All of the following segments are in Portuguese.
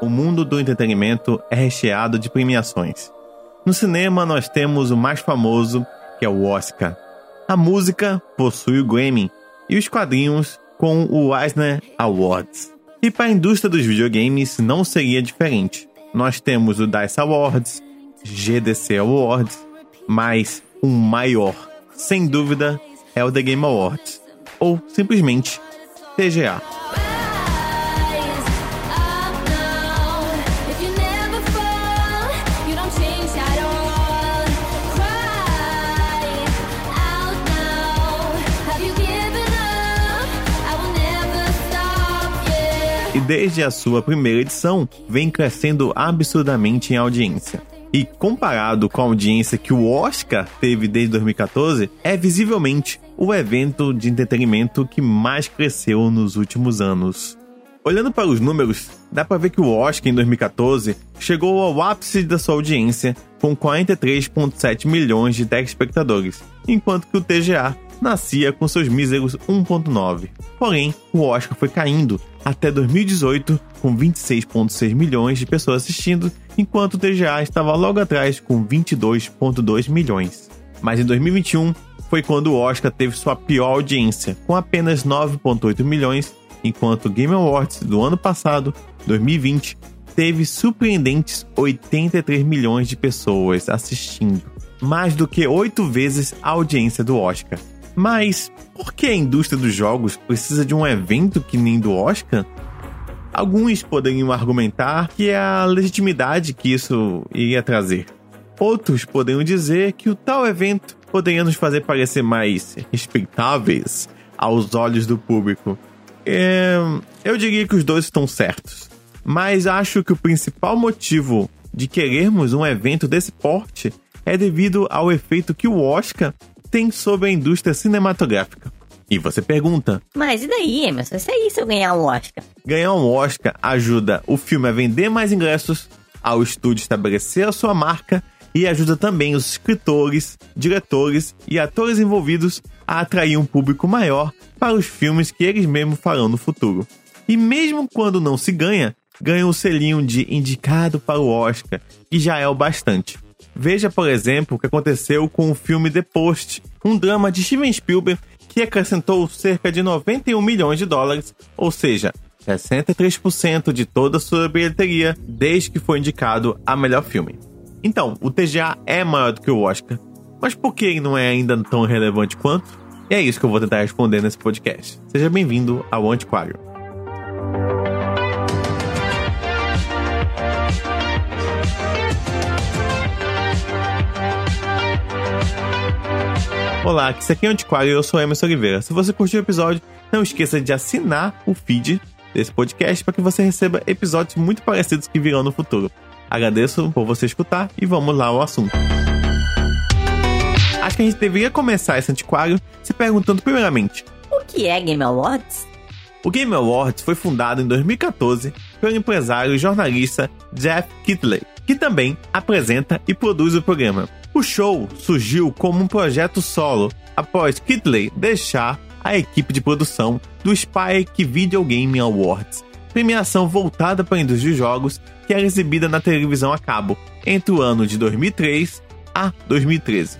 o mundo do entretenimento é recheado de premiações. No cinema, nós temos o mais famoso, que é o Oscar. A música possui o Grammy e os quadrinhos com o Eisner Awards. E para a indústria dos videogames não seria diferente. Nós temos o DICE Awards, GDC Awards, mas o maior, sem dúvida, é o The Game Awards, ou simplesmente TGA. Desde a sua primeira edição vem crescendo absurdamente em audiência. E comparado com a audiência que o Oscar teve desde 2014, é visivelmente o evento de entretenimento que mais cresceu nos últimos anos. Olhando para os números, dá para ver que o Oscar em 2014 chegou ao ápice da sua audiência com 43,7 milhões de telespectadores, enquanto que o TGA nascia com seus míseros 1,9. Porém, o Oscar foi caindo até 2018 com 26,6 milhões de pessoas assistindo, enquanto o TGA estava logo atrás com 22,2 milhões. Mas em 2021 foi quando o Oscar teve sua pior audiência, com apenas 9,8 milhões, enquanto o Game Awards do ano passado, 2020, teve surpreendentes 83 milhões de pessoas assistindo, mais do que oito vezes a audiência do Oscar. Mas por que a indústria dos jogos precisa de um evento que nem do Oscar? Alguns poderiam argumentar que é a legitimidade que isso iria trazer. Outros poderiam dizer que o tal evento poderia nos fazer parecer mais respeitáveis aos olhos do público. É, eu diria que os dois estão certos. Mas acho que o principal motivo de querermos um evento desse porte é devido ao efeito que o Oscar tem sobre a indústria cinematográfica. E você pergunta: Mas e daí, Emerson? Isso aí se eu ganhar um Oscar? Ganhar um Oscar ajuda o filme a vender mais ingressos, ao estúdio estabelecer a sua marca e ajuda também os escritores, diretores e atores envolvidos a atrair um público maior para os filmes que eles mesmos farão no futuro. E mesmo quando não se ganha, ganha o selinho de indicado para o Oscar, que já é o bastante. Veja, por exemplo, o que aconteceu com o filme The Post, um drama de Steven Spielberg que acrescentou cerca de 91 milhões de dólares, ou seja, 63% de toda a sua bilheteria desde que foi indicado a melhor filme. Então, o TGA é maior do que o Oscar, mas por que ele não é ainda tão relevante quanto? E é isso que eu vou tentar responder nesse podcast. Seja bem-vindo ao Antiquário. Olá, aqui é o Antiquário e eu sou Emerson Oliveira. Se você curtiu o episódio, não esqueça de assinar o feed desse podcast para que você receba episódios muito parecidos que virão no futuro. Agradeço por você escutar e vamos lá ao assunto. Acho que a gente deveria começar esse antiquário se perguntando primeiramente: O que é Game Awards? O Game Awards foi fundado em 2014 pelo empresário e jornalista Jeff Kitley, que também apresenta e produz o programa. O show surgiu como um projeto solo após Kitley deixar a equipe de produção do Spike Video Game Awards, premiação voltada para a indústria de jogos que era exibida na televisão a cabo entre o ano de 2003 a 2013.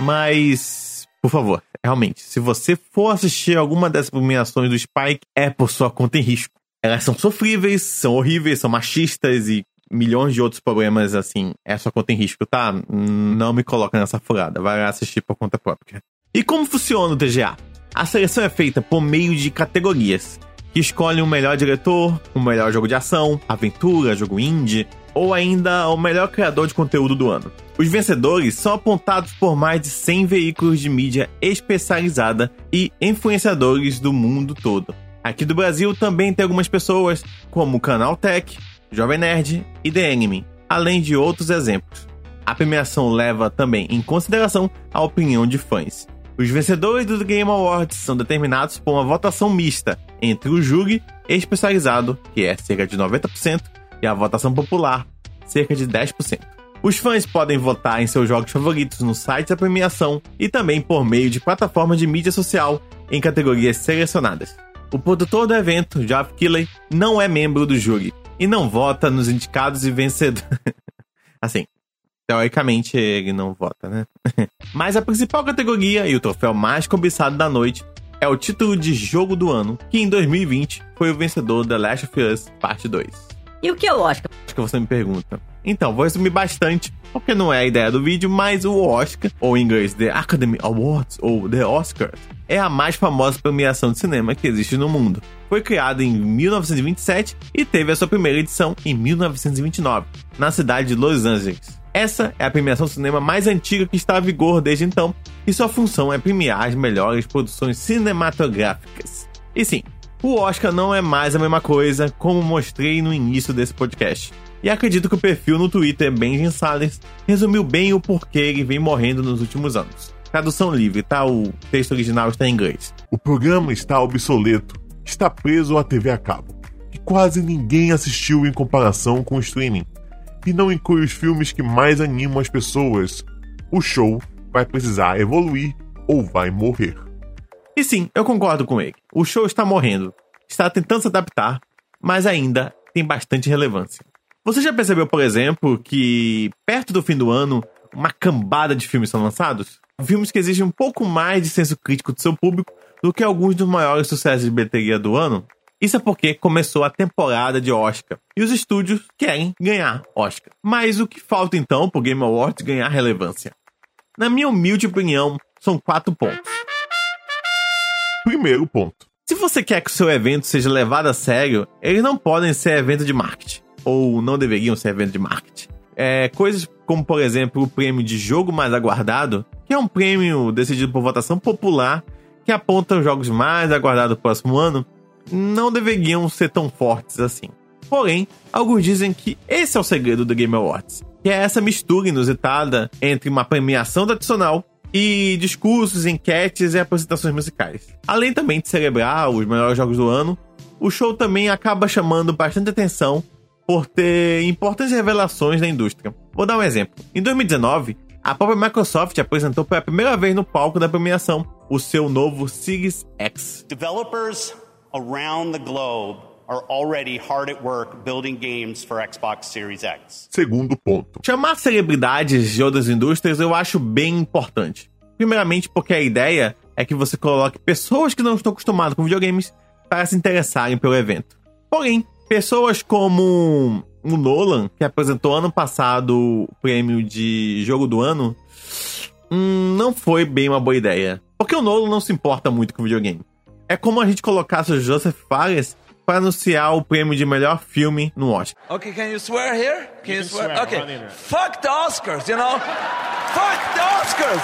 Mas, por favor, realmente, se você for assistir alguma dessas premiações do Spike, é por sua conta em risco. Elas são sofríveis, são horríveis, são machistas e milhões de outros problemas, assim, é sua conta em risco, tá? Não me coloca nessa furada, vai assistir por conta própria. E como funciona o TGA? A seleção é feita por meio de categorias, que escolhem o melhor diretor, o melhor jogo de ação, aventura, jogo indie, ou ainda o melhor criador de conteúdo do ano. Os vencedores são apontados por mais de 100 veículos de mídia especializada e influenciadores do mundo todo. Aqui do Brasil também tem algumas pessoas, como o Canal Tech, Jovem Nerd e The Anime, além de outros exemplos. A premiação leva também em consideração a opinião de fãs. Os vencedores do Game Awards são determinados por uma votação mista entre o júri especializado, que é cerca de 90%, e a votação popular, cerca de 10%. Os fãs podem votar em seus jogos favoritos no site da premiação e também por meio de plataformas de mídia social em categorias selecionadas. O produtor do evento, Jeff Killey, não é membro do júri, e não vota nos indicados e vencedores. assim, teoricamente ele não vota, né? Mas a principal categoria e o troféu mais cobiçado da noite é o título de jogo do ano, que em 2020 foi o vencedor The Last of Us Parte 2. E o que é o Oscar? Acho que você me pergunta. Então, vou resumir bastante, porque não é a ideia do vídeo, mas o Oscar, ou em inglês The Academy Awards, ou The Oscars, é a mais famosa premiação de cinema que existe no mundo. Foi criada em 1927 e teve a sua primeira edição em 1929, na cidade de Los Angeles. Essa é a premiação de cinema mais antiga que está a vigor desde então, e sua função é premiar as melhores produções cinematográficas. E sim, o Oscar não é mais a mesma coisa, como mostrei no início desse podcast. E acredito que o perfil no Twitter Benjamin Salles resumiu bem o porquê ele vem morrendo nos últimos anos. Tradução livre, tá? O texto original está em inglês. O programa está obsoleto, está preso à TV a cabo, que quase ninguém assistiu em comparação com o streaming, e não inclui os filmes que mais animam as pessoas. O show vai precisar evoluir ou vai morrer. E sim, eu concordo com ele. O show está morrendo, está tentando se adaptar, mas ainda tem bastante relevância. Você já percebeu, por exemplo, que perto do fim do ano, uma cambada de filmes são lançados? Filmes que exigem um pouco mais de senso crítico do seu público do que alguns dos maiores sucessos de bilheteria do ano? Isso é porque começou a temporada de Oscar e os estúdios querem ganhar Oscar. Mas o que falta então para o Game Awards ganhar relevância? Na minha humilde opinião, são quatro pontos. Primeiro ponto. Se você quer que o seu evento seja levado a sério, eles não podem ser evento de marketing, ou não deveriam ser evento de marketing. É, coisas como, por exemplo, o prêmio de jogo mais aguardado, que é um prêmio decidido por votação popular que aponta os jogos mais aguardados do próximo ano, não deveriam ser tão fortes assim. Porém, alguns dizem que esse é o segredo do Game Awards, que é essa mistura inusitada entre uma premiação tradicional e discursos, enquetes e apresentações musicais. Além também de celebrar os melhores jogos do ano, o show também acaba chamando bastante atenção por ter importantes revelações da indústria. Vou dar um exemplo. Em 2019, a própria Microsoft apresentou pela primeira vez no palco da premiação o seu novo Series X. Developers around the globe are already hard at work building games for Xbox Series X. Segundo ponto. Chamar celebridades de outras indústrias eu acho bem importante. Primeiramente porque a ideia é que você coloque pessoas que não estão acostumadas com videogames para se interessarem pelo evento. Porém, pessoas como o Nolan, que apresentou ano passado o prêmio de jogo do ano, hum, não foi bem uma boa ideia. Porque o Nolan não se importa muito com videogame. É como a gente colocasse o Joseph Fares para anunciar o prêmio de melhor filme no Oscar. Okay, can you swear here? Can you, can swear? swear, Okay. Fuck the Oscars, you know? Fuck the Oscars!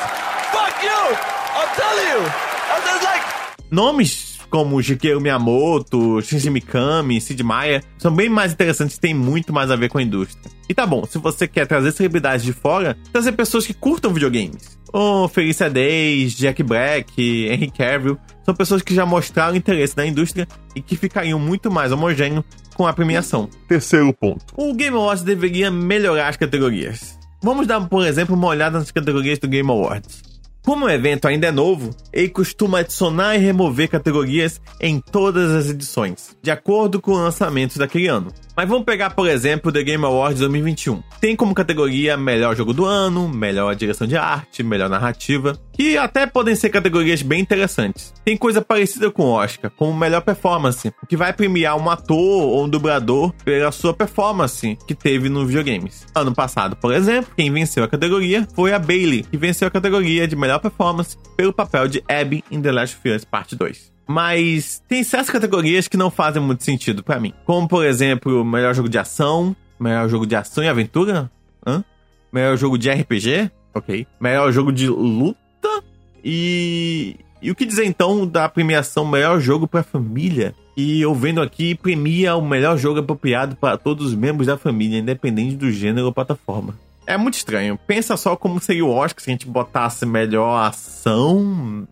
Fuck you! I'll tell you! I'm just like. Nomes como Shigeru Miyamoto, Shinji Mikami, Sid Meier são bem mais interessantes e têm muito mais a ver com a indústria. E tá bom, se você quer trazer celebridades de fora, trazer pessoas que curtam videogames. O Felicia Day, Jack Black, Henry Cavill, são pessoas que já mostraram interesse na indústria e que ficariam muito mais homogêneo com a premiação. Terceiro ponto. O Game Awards deveria melhorar as categorias. Vamos dar, por exemplo, uma olhada nas categorias do Game Awards. Como o evento ainda é novo, ele costuma adicionar e remover categorias em todas as edições, de acordo com os lançamentos daquele ano. Mas vamos pegar, por exemplo, o The Game Awards 2021. Tem como categoria melhor jogo do ano, melhor direção de arte, melhor narrativa, que até podem ser categorias bem interessantes. Tem coisa parecida com o Oscar, como melhor performance, que vai premiar um ator ou um dublador pela sua performance que teve nos videogames. Ano passado, por exemplo, quem venceu a categoria foi a Bailey, que venceu a categoria de melhor performance pelo papel de Abby em The Last of Us Part 2. Mas tem certas categorias que não fazem muito sentido pra mim. Como, por exemplo, melhor jogo de ação, melhor jogo de ação e aventura, Hã? melhor jogo de RPG, ok. Melhor jogo de luta e... E o que dizer então da premiação melhor jogo pra família? E eu vendo aqui, premia o melhor jogo apropriado para todos os membros da família, independente do gênero ou plataforma. É muito estranho. Pensa só como seria o Oscar se a gente botasse melhor ação,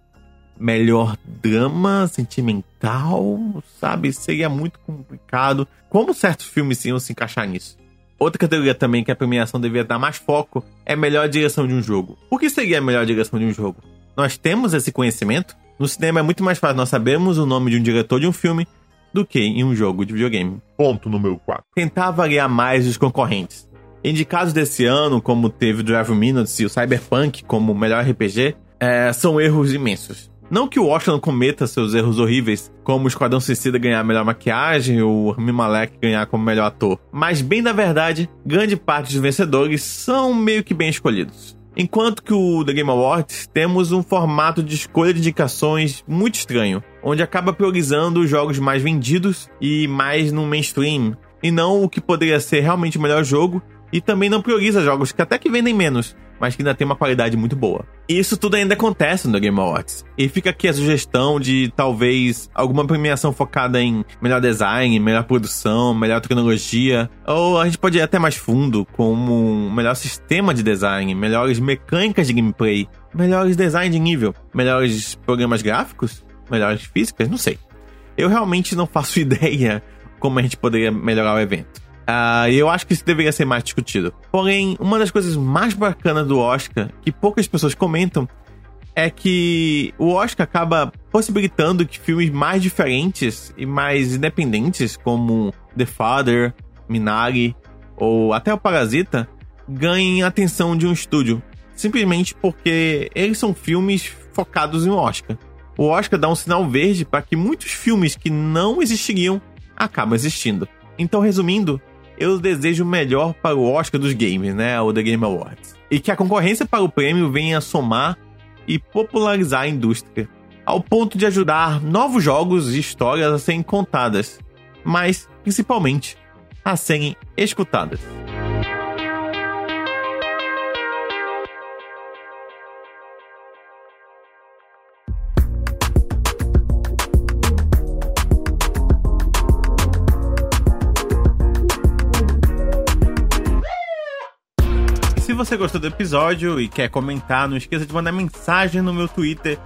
melhor drama sentimental, sabe? Seria muito complicado. Como certos filmes iam se encaixar nisso? Outra categoria também que a premiação deveria dar mais foco é melhor direção de um jogo. O que seria a melhor direção de um jogo? Nós temos esse conhecimento? No cinema é muito mais fácil nós sabermos o nome de um diretor de um filme do que em um jogo de videogame. Ponto número 4. Tentar avaliar mais os concorrentes. Indicados desse ano, como teve o Drive Minutes e o Cyberpunk como melhor RPG, é, são erros imensos. Não que o não cometa seus erros horríveis, como o Esquadrão Suicida ganhar melhor maquiagem ou o Rami Malek ganhar como melhor ator, mas bem na verdade, grande parte dos vencedores são meio que bem escolhidos. Enquanto que o The Game Awards temos um formato de escolha de indicações muito estranho, onde acaba priorizando os jogos mais vendidos e mais no mainstream, e não o que poderia ser realmente o melhor jogo, e também não prioriza jogos que até que vendem menos, mas que ainda tem uma qualidade muito boa. E isso tudo ainda acontece no Game Awards. E fica aqui a sugestão de talvez alguma premiação focada em melhor design, melhor produção, melhor tecnologia, ou a gente pode ir até mais fundo, como um melhor sistema de design, melhores mecânicas de gameplay, melhores design de nível, melhores programas gráficos, melhores físicas, não sei. Eu realmente não faço ideia como a gente poderia melhorar o evento. Uh, eu acho que isso deveria ser mais discutido. Porém, uma das coisas mais bacanas do Oscar, que poucas pessoas comentam, é que o Oscar acaba possibilitando que filmes mais diferentes e mais independentes, como The Father, Minari ou até o Parasita, ganhem a atenção de um estúdio. Simplesmente porque eles são filmes focados em Oscar. O Oscar dá um sinal verde para que muitos filmes que não existiriam acabam existindo. Então, resumindo, eu desejo o melhor para o Oscar dos games, né? O The Game Awards. E que a concorrência para o prêmio venha somar e popularizar a indústria, ao ponto de ajudar novos jogos e histórias a serem contadas, mas principalmente a serem escutadas. Você gostou do episódio e quer comentar, não esqueça de mandar mensagem no meu Twitter,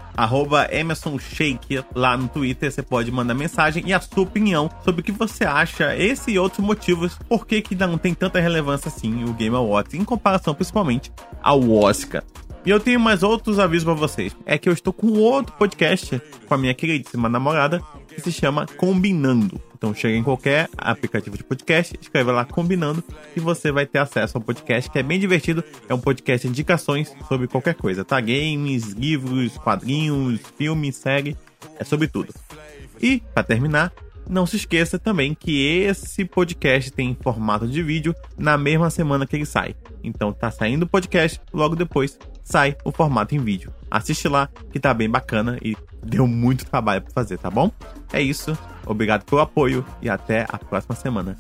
EmersonShake, lá no Twitter. Você pode mandar mensagem e a sua opinião sobre o que você acha, esse e outros motivos, por que, que não tem tanta relevância assim o Game Awards, em comparação principalmente ao Oscar. E eu tenho mais outros avisos para vocês. É que eu estou com outro podcast com a minha queridíssima namorada, que se chama Combinando. Então chega em qualquer aplicativo de podcast, escreve lá Combinando e você vai ter acesso ao podcast que é bem divertido. É um podcast de indicações sobre qualquer coisa, tá? Games, livros, quadrinhos, filmes, série, é sobre tudo. E, para terminar, não se esqueça também que esse podcast tem formato de vídeo na mesma semana que ele sai. Então tá saindo o podcast, logo depois sai o formato em vídeo. Assiste lá que tá bem bacana e deu muito trabalho para fazer, tá bom? É isso. Obrigado pelo apoio e até a próxima semana.